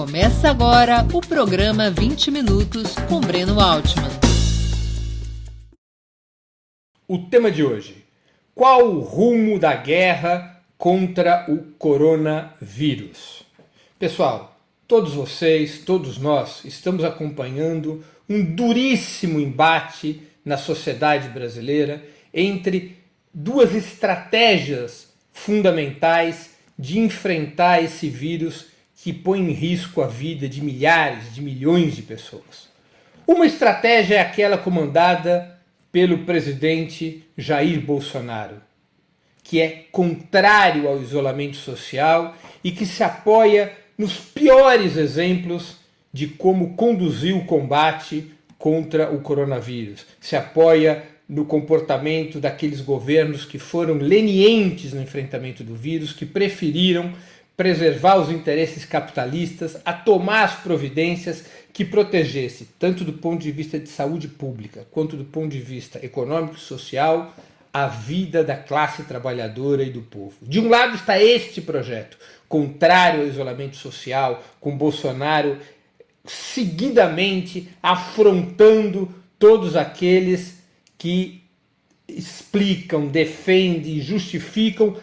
Começa agora o programa 20 Minutos com Breno Altman. O tema de hoje: qual o rumo da guerra contra o coronavírus? Pessoal, todos vocês, todos nós estamos acompanhando um duríssimo embate na sociedade brasileira entre duas estratégias fundamentais de enfrentar esse vírus que põe em risco a vida de milhares, de milhões de pessoas. Uma estratégia é aquela comandada pelo presidente Jair Bolsonaro, que é contrário ao isolamento social e que se apoia nos piores exemplos de como conduzir o combate contra o coronavírus. Se apoia no comportamento daqueles governos que foram lenientes no enfrentamento do vírus, que preferiram preservar os interesses capitalistas, a tomar as providências que protegesse, tanto do ponto de vista de saúde pública quanto do ponto de vista econômico e social, a vida da classe trabalhadora e do povo. De um lado está este projeto, contrário ao isolamento social, com Bolsonaro seguidamente afrontando todos aqueles que explicam, defendem, justificam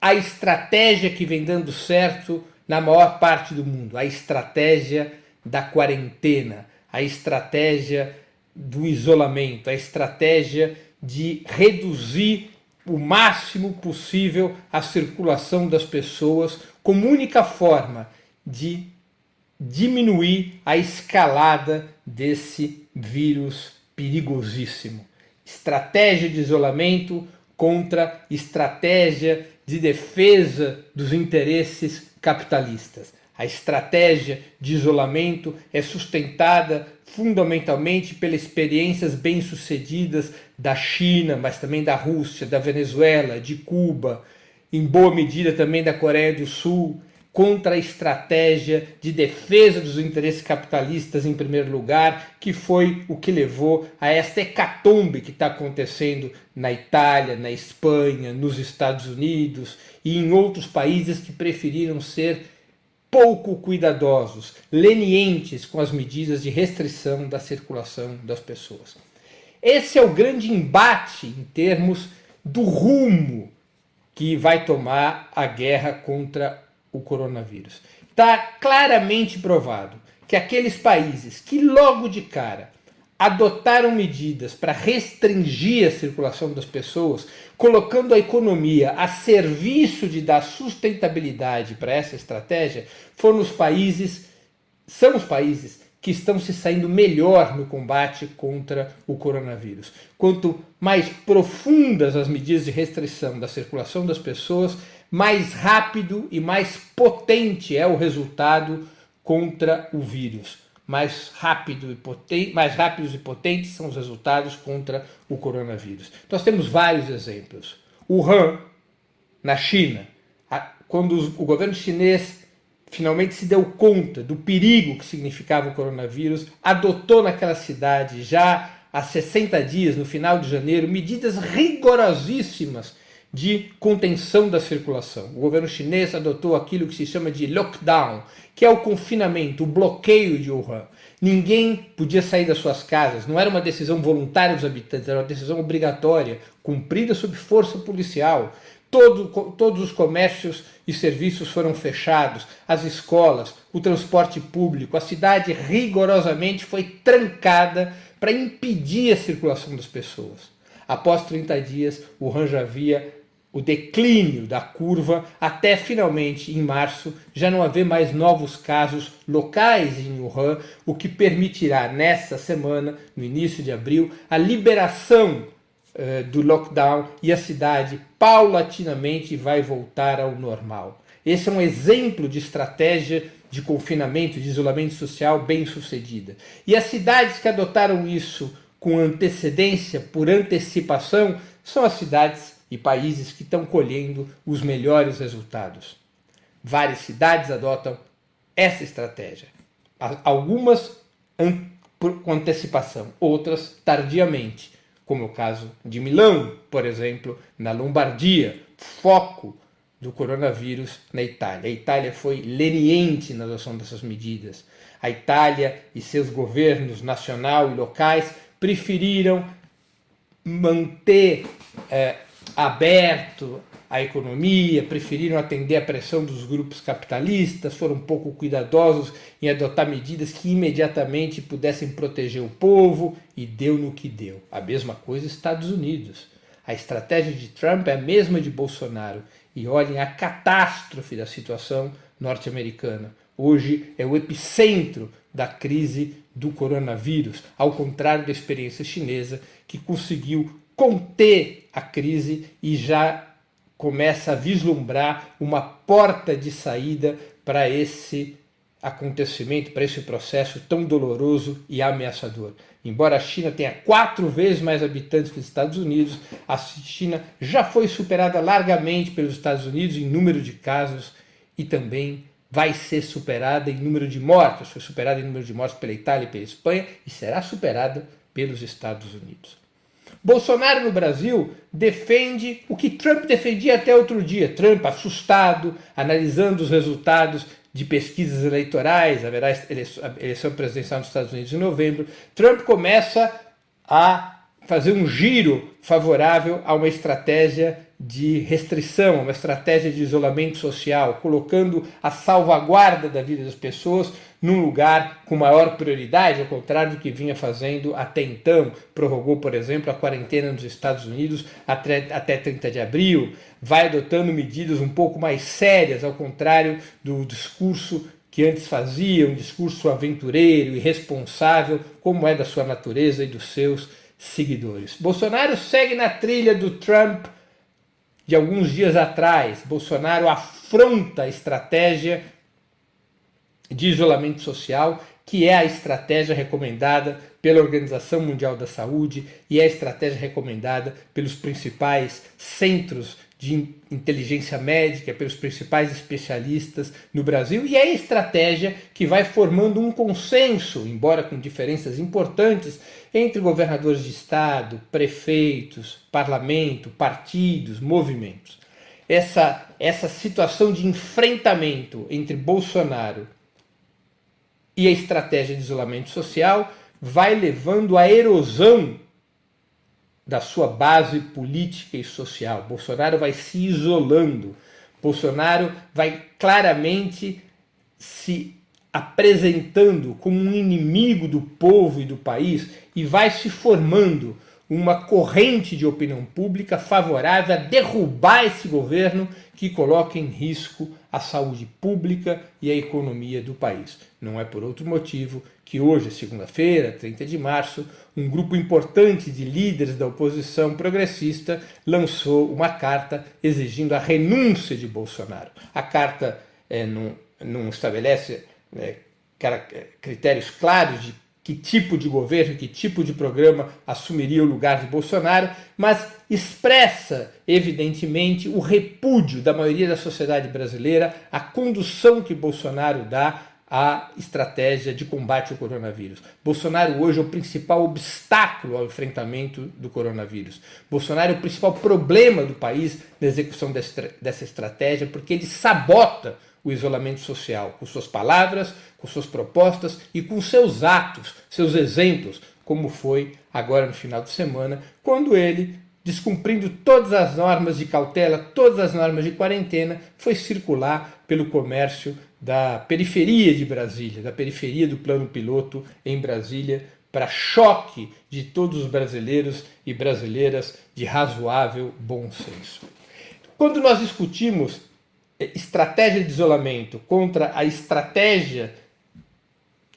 a estratégia que vem dando certo na maior parte do mundo, a estratégia da quarentena, a estratégia do isolamento, a estratégia de reduzir o máximo possível a circulação das pessoas como única forma de diminuir a escalada desse vírus perigosíssimo. Estratégia de isolamento contra estratégia de defesa dos interesses capitalistas. A estratégia de isolamento é sustentada fundamentalmente pelas experiências bem-sucedidas da China, mas também da Rússia, da Venezuela, de Cuba, em boa medida também da Coreia do Sul, contra a estratégia de defesa dos interesses capitalistas em primeiro lugar, que foi o que levou a esta hecatombe que está acontecendo na Itália, na Espanha, nos Estados Unidos e em outros países que preferiram ser pouco cuidadosos, lenientes com as medidas de restrição da circulação das pessoas. Esse é o grande embate em termos do rumo que vai tomar a guerra contra o coronavírus. Está claramente provado que aqueles países que logo de cara adotaram medidas para restringir a circulação das pessoas, colocando a economia a serviço de dar sustentabilidade para essa estratégia, foram os países, são os países que estão se saindo melhor no combate contra o coronavírus. Quanto mais profundas as medidas de restrição da circulação das pessoas, mais rápido e mais potente é o resultado contra o vírus. Mais, rápido e potente, mais rápidos e potentes são os resultados contra o coronavírus. Nós temos vários exemplos. Wuhan, na China, quando o governo chinês finalmente se deu conta do perigo que significava o coronavírus, adotou naquela cidade já há 60 dias, no final de janeiro, medidas rigorosíssimas de contenção da circulação. O governo chinês adotou aquilo que se chama de lockdown, que é o confinamento, o bloqueio de Wuhan. Ninguém podia sair das suas casas, não era uma decisão voluntária dos habitantes, era uma decisão obrigatória, cumprida sob força policial. Todo, todos os comércios e serviços foram fechados, as escolas, o transporte público, a cidade rigorosamente foi trancada para impedir a circulação das pessoas. Após 30 dias, o Han já havia o declínio da curva até finalmente em março já não haver mais novos casos locais em Wuhan, o que permitirá nessa semana, no início de abril, a liberação uh, do lockdown e a cidade paulatinamente vai voltar ao normal. Esse é um exemplo de estratégia de confinamento, de isolamento social bem sucedida. E as cidades que adotaram isso com antecedência, por antecipação, são as cidades e países que estão colhendo os melhores resultados. Várias cidades adotam essa estratégia. Algumas com antecipação, outras tardiamente, como é o caso de Milão, por exemplo, na Lombardia, foco do coronavírus na Itália. A Itália foi leniente na adoção dessas medidas. A Itália e seus governos nacional e locais preferiram manter é, aberto a economia, preferiram atender à pressão dos grupos capitalistas, foram um pouco cuidadosos em adotar medidas que imediatamente pudessem proteger o povo e deu no que deu. A mesma coisa Estados Unidos. A estratégia de Trump é a mesma de Bolsonaro. E olhem a catástrofe da situação norte-americana. Hoje é o epicentro da crise do coronavírus, ao contrário da experiência chinesa, que conseguiu conter a crise e já começa a vislumbrar uma porta de saída para esse acontecimento, para esse processo tão doloroso e ameaçador. Embora a China tenha quatro vezes mais habitantes que os Estados Unidos, a China já foi superada largamente pelos Estados Unidos em número de casos e também vai ser superada em número de mortes. Foi superada em número de mortes pela Itália e pela Espanha e será superada pelos Estados Unidos. Bolsonaro no Brasil defende o que Trump defendia até outro dia. Trump assustado, analisando os resultados de pesquisas eleitorais, haverá eleição presidencial nos Estados Unidos em novembro. Trump começa a fazer um giro favorável a uma estratégia de restrição, uma estratégia de isolamento social, colocando a salvaguarda da vida das pessoas num lugar com maior prioridade, ao contrário do que vinha fazendo até então. Prorrogou, por exemplo, a quarentena nos Estados Unidos até, até 30 de abril, vai adotando medidas um pouco mais sérias, ao contrário do discurso que antes fazia, um discurso aventureiro, irresponsável, como é da sua natureza e dos seus seguidores. Bolsonaro segue na trilha do Trump de alguns dias atrás. Bolsonaro afronta a estratégia de isolamento social, que é a estratégia recomendada pela Organização Mundial da Saúde e é a estratégia recomendada pelos principais centros de inteligência médica, pelos principais especialistas no Brasil, e é a estratégia que vai formando um consenso, embora com diferenças importantes, entre governadores de estado, prefeitos, parlamento, partidos, movimentos. Essa, essa situação de enfrentamento entre Bolsonaro e a estratégia de isolamento social vai levando à erosão da sua base política e social. Bolsonaro vai se isolando. Bolsonaro vai claramente se apresentando como um inimigo do povo e do país e vai se formando uma corrente de opinião pública favorável a derrubar esse governo que coloca em risco a saúde pública e a economia do país. Não é por outro motivo que hoje, segunda-feira, 30 de março, um grupo importante de líderes da oposição progressista lançou uma carta exigindo a renúncia de Bolsonaro. A carta é, não, não estabelece é, critérios claros de que tipo de governo, que tipo de programa assumiria o lugar de Bolsonaro, mas expressa, evidentemente, o repúdio da maioria da sociedade brasileira à condução que Bolsonaro dá à estratégia de combate ao coronavírus. Bolsonaro hoje é o principal obstáculo ao enfrentamento do coronavírus. Bolsonaro é o principal problema do país na execução dessa estratégia, porque ele sabota o isolamento social, com suas palavras, com suas propostas e com seus atos, seus exemplos, como foi agora no final de semana, quando ele, descumprindo todas as normas de cautela, todas as normas de quarentena, foi circular pelo comércio da periferia de Brasília, da periferia do plano piloto em Brasília, para choque de todos os brasileiros e brasileiras de razoável bom senso. Quando nós discutimos estratégia de isolamento contra a estratégia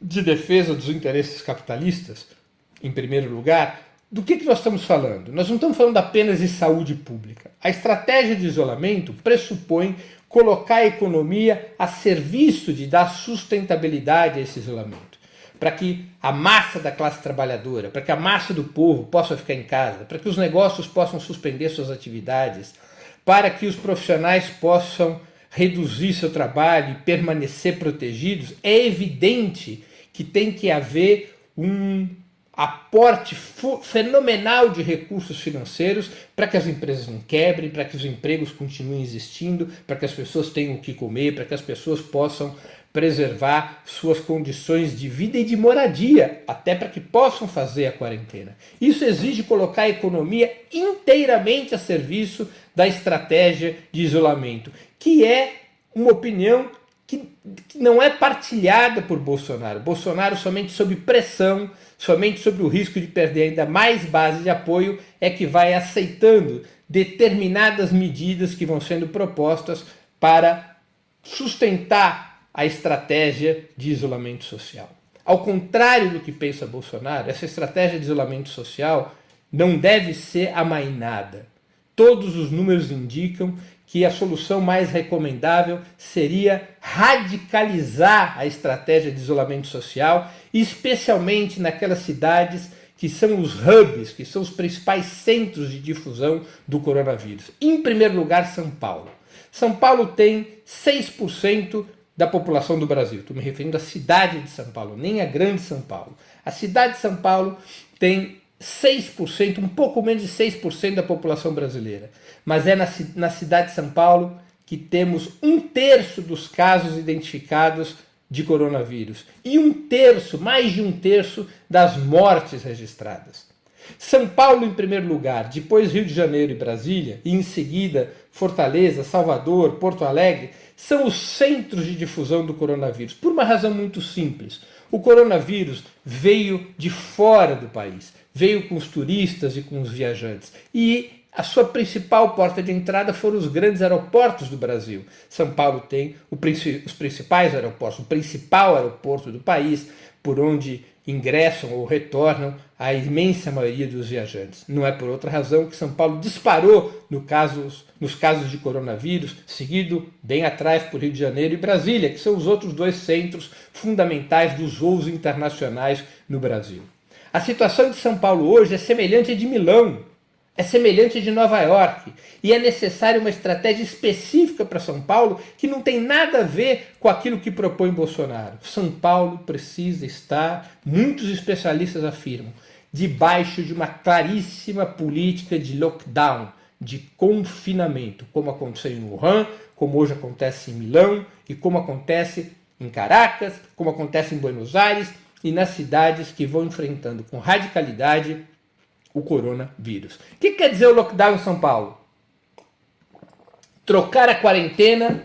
de defesa dos interesses capitalistas, em primeiro lugar, do que, que nós estamos falando? Nós não estamos falando apenas de saúde pública. A estratégia de isolamento pressupõe colocar a economia a serviço de dar sustentabilidade a esse isolamento. Para que a massa da classe trabalhadora, para que a massa do povo possa ficar em casa, para que os negócios possam suspender suas atividades, para que os profissionais possam reduzir seu trabalho e permanecer protegidos, é evidente que tem que haver um aporte fenomenal de recursos financeiros para que as empresas não quebrem, para que os empregos continuem existindo, para que as pessoas tenham o que comer, para que as pessoas possam preservar suas condições de vida e de moradia, até para que possam fazer a quarentena. Isso exige colocar a economia inteiramente a serviço da estratégia de isolamento, que é uma opinião que, não é partilhada por Bolsonaro. Bolsonaro, somente sob pressão, somente sob o risco de perder ainda mais base de apoio, é que vai aceitando determinadas medidas que vão sendo propostas para sustentar a estratégia de isolamento social. Ao contrário do que pensa Bolsonaro, essa estratégia de isolamento social não deve ser amainada. Todos os números indicam que a solução mais recomendável seria radicalizar a estratégia de isolamento social, especialmente naquelas cidades que são os hubs, que são os principais centros de difusão do coronavírus. Em primeiro lugar, São Paulo. São Paulo tem 6% da população do Brasil. Estou me referindo à cidade de São Paulo, nem a grande São Paulo. A cidade de São Paulo tem 6%, um pouco menos de 6% da população brasileira. Mas é na, na cidade de São Paulo que temos um terço dos casos identificados de coronavírus e um terço, mais de um terço das mortes registradas. São Paulo em primeiro lugar, depois Rio de Janeiro e Brasília, e em seguida Fortaleza, Salvador, Porto Alegre, são os centros de difusão do coronavírus, por uma razão muito simples. O coronavírus veio de fora do país, veio com os turistas e com os viajantes. E a sua principal porta de entrada foram os grandes aeroportos do Brasil. São Paulo tem os principais aeroportos, o principal aeroporto do país, por onde ingressam ou retornam a imensa maioria dos viajantes. Não é por outra razão que São Paulo disparou no casos, nos casos de coronavírus, seguido bem atrás por Rio de Janeiro e Brasília, que são os outros dois centros fundamentais dos voos internacionais no Brasil. A situação de São Paulo hoje é semelhante à de Milão, é semelhante de Nova York e é necessária uma estratégia específica para São Paulo que não tem nada a ver com aquilo que propõe Bolsonaro. São Paulo precisa estar, muitos especialistas afirmam, debaixo de uma claríssima política de lockdown, de confinamento, como aconteceu em Wuhan, como hoje acontece em Milão e como acontece em Caracas, como acontece em Buenos Aires e nas cidades que vão enfrentando com radicalidade o coronavírus. O que quer dizer o lockdown em São Paulo? Trocar a quarentena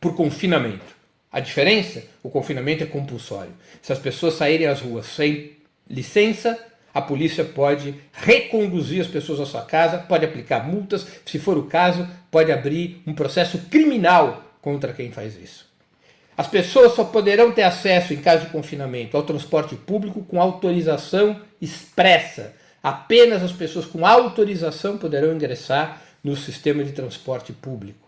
por confinamento. A diferença? O confinamento é compulsório. Se as pessoas saírem às ruas sem licença, a polícia pode reconduzir as pessoas à sua casa, pode aplicar multas, se for o caso, pode abrir um processo criminal contra quem faz isso. As pessoas só poderão ter acesso, em caso de confinamento, ao transporte público com autorização expressa. Apenas as pessoas com autorização poderão ingressar no sistema de transporte público.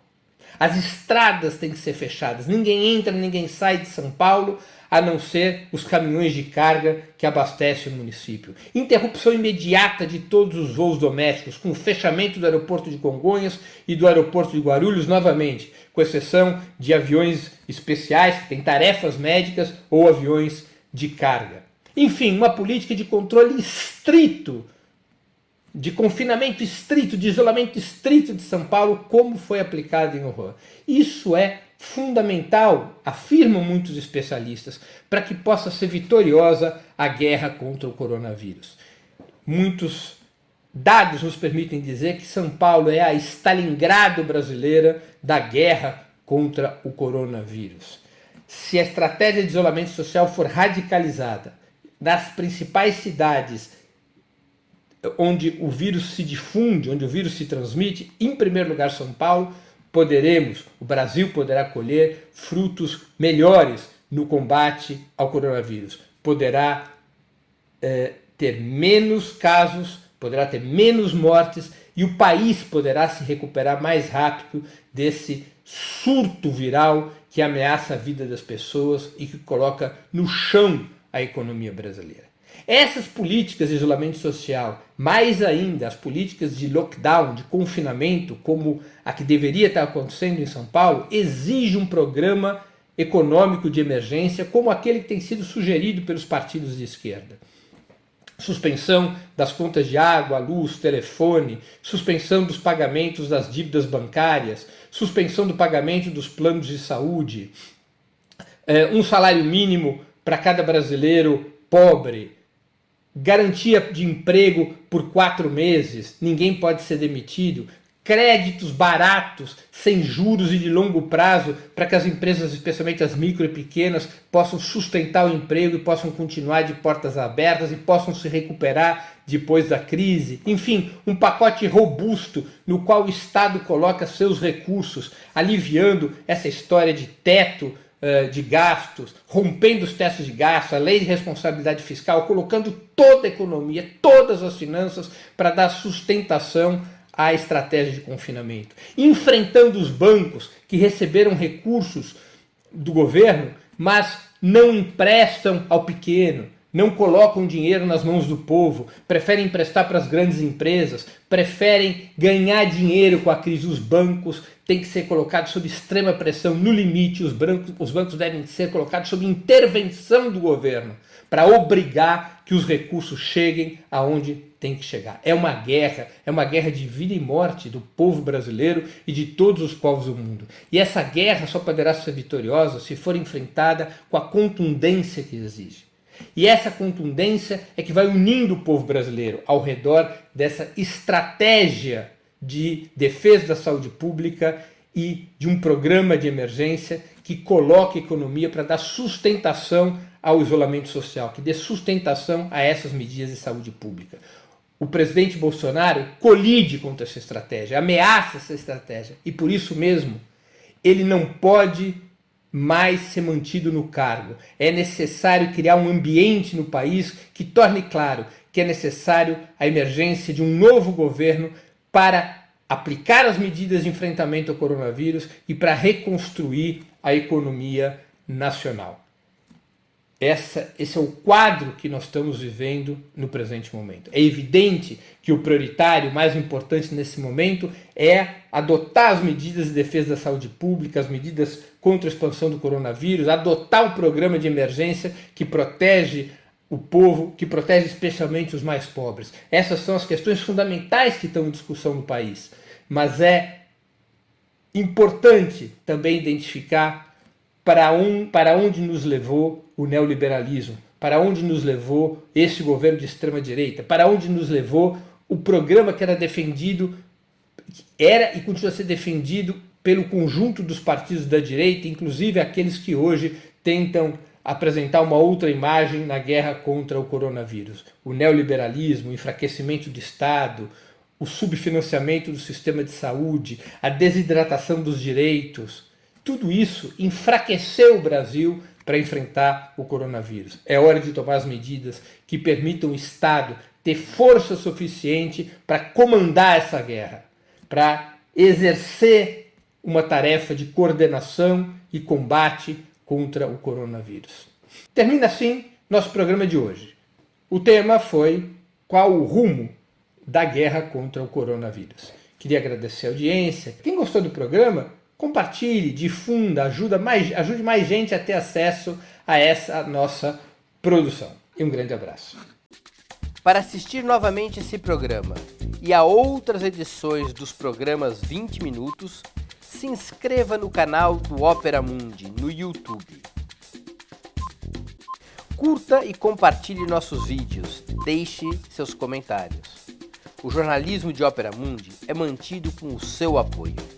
As estradas têm que ser fechadas. Ninguém entra, ninguém sai de São Paulo a não ser os caminhões de carga que abastecem o município. Interrupção imediata de todos os voos domésticos, com o fechamento do aeroporto de Congonhas e do aeroporto de Guarulhos novamente, com exceção de aviões especiais que têm tarefas médicas ou aviões de carga. Enfim, uma política de controle estrito, de confinamento estrito, de isolamento estrito de São Paulo, como foi aplicado em Wuhan. Isso é fundamental, afirmam muitos especialistas, para que possa ser vitoriosa a guerra contra o coronavírus. Muitos dados nos permitem dizer que São Paulo é a Stalingrado brasileira da guerra contra o coronavírus. Se a estratégia de isolamento social for radicalizada nas principais cidades onde o vírus se difunde, onde o vírus se transmite, em primeiro lugar São Paulo, poderemos, o Brasil poderá colher frutos melhores no combate ao coronavírus. Poderá é, ter menos casos, poderá ter menos mortes e o país poderá se recuperar mais rápido desse surto viral que ameaça a vida das pessoas e que coloca no chão a economia brasileira. Essas políticas de isolamento social, mais ainda as políticas de lockdown, de confinamento, como a que deveria estar acontecendo em São Paulo, exigem um programa econômico de emergência como aquele que tem sido sugerido pelos partidos de esquerda. suspensão das contas de água, luz, telefone, suspensão dos pagamentos das dívidas bancárias, suspensão do pagamento dos planos de saúde, é, um salário mínimo para cada brasileiro pobre, garantia de emprego por quatro meses, ninguém pode ser demitido, créditos baratos, sem juros e de longo prazo, para que as empresas, especialmente as micro e pequenas, possam sustentar o emprego e possam continuar de portas abertas e possam se recuperar depois da crise. Enfim, um pacote robusto no qual o Estado coloca seus recursos, aliviando essa história de teto de gastos, rompendo os testes de gasto, a lei de responsabilidade fiscal, colocando toda a economia, todas as finanças para dar sustentação a estratégia de confinamento, enfrentando os bancos que receberam recursos do governo, mas não emprestam ao pequeno, não colocam dinheiro nas mãos do povo, preferem emprestar para as grandes empresas, preferem ganhar dinheiro com a crise. Os bancos têm que ser colocados sob extrema pressão, no limite, os, brancos, os bancos devem ser colocados sob intervenção do governo para obrigar que os recursos cheguem aonde tem que chegar. É uma guerra, é uma guerra de vida e morte do povo brasileiro e de todos os povos do mundo. E essa guerra só poderá ser vitoriosa se for enfrentada com a contundência que exige. E essa contundência é que vai unindo o povo brasileiro ao redor dessa estratégia de defesa da saúde pública e de um programa de emergência que coloque a economia para dar sustentação ao isolamento social, que dê sustentação a essas medidas de saúde pública. O presidente Bolsonaro colide contra essa estratégia, ameaça essa estratégia, e por isso mesmo ele não pode mais ser mantido no cargo. É necessário criar um ambiente no país que torne claro que é necessário a emergência de um novo governo para aplicar as medidas de enfrentamento ao coronavírus e para reconstruir a economia nacional. Essa, esse é o quadro que nós estamos vivendo no presente momento. É evidente que o prioritário, mais importante nesse momento, é adotar as medidas de defesa da saúde pública, as medidas contra a expansão do coronavírus, adotar um programa de emergência que protege o povo, que protege especialmente os mais pobres. Essas são as questões fundamentais que estão em discussão no país. Mas é importante também identificar para, um, para onde nos levou o neoliberalismo, para onde nos levou esse governo de extrema-direita, para onde nos levou o programa que era defendido, era e continua a ser defendido pelo conjunto dos partidos da direita, inclusive aqueles que hoje tentam apresentar uma outra imagem na guerra contra o coronavírus. O neoliberalismo, o enfraquecimento do Estado, o subfinanciamento do sistema de saúde, a desidratação dos direitos, tudo isso enfraqueceu o Brasil para enfrentar o coronavírus. É hora de tomar as medidas que permitam o Estado ter força suficiente para comandar essa guerra, para exercer uma tarefa de coordenação e combate contra o coronavírus. Termina assim nosso programa de hoje. O tema foi qual o rumo da guerra contra o coronavírus. Queria agradecer a audiência. Quem gostou do programa, compartilhe, difunda, ajuda mais, ajude mais gente a ter acesso a essa nossa produção. E um grande abraço. Para assistir novamente esse programa e a outras edições dos programas 20 Minutos, se inscreva no canal do Opera Mundi no YouTube. Curta e compartilhe nossos vídeos, deixe seus comentários. O jornalismo de Opera Mundi é mantido com o seu apoio.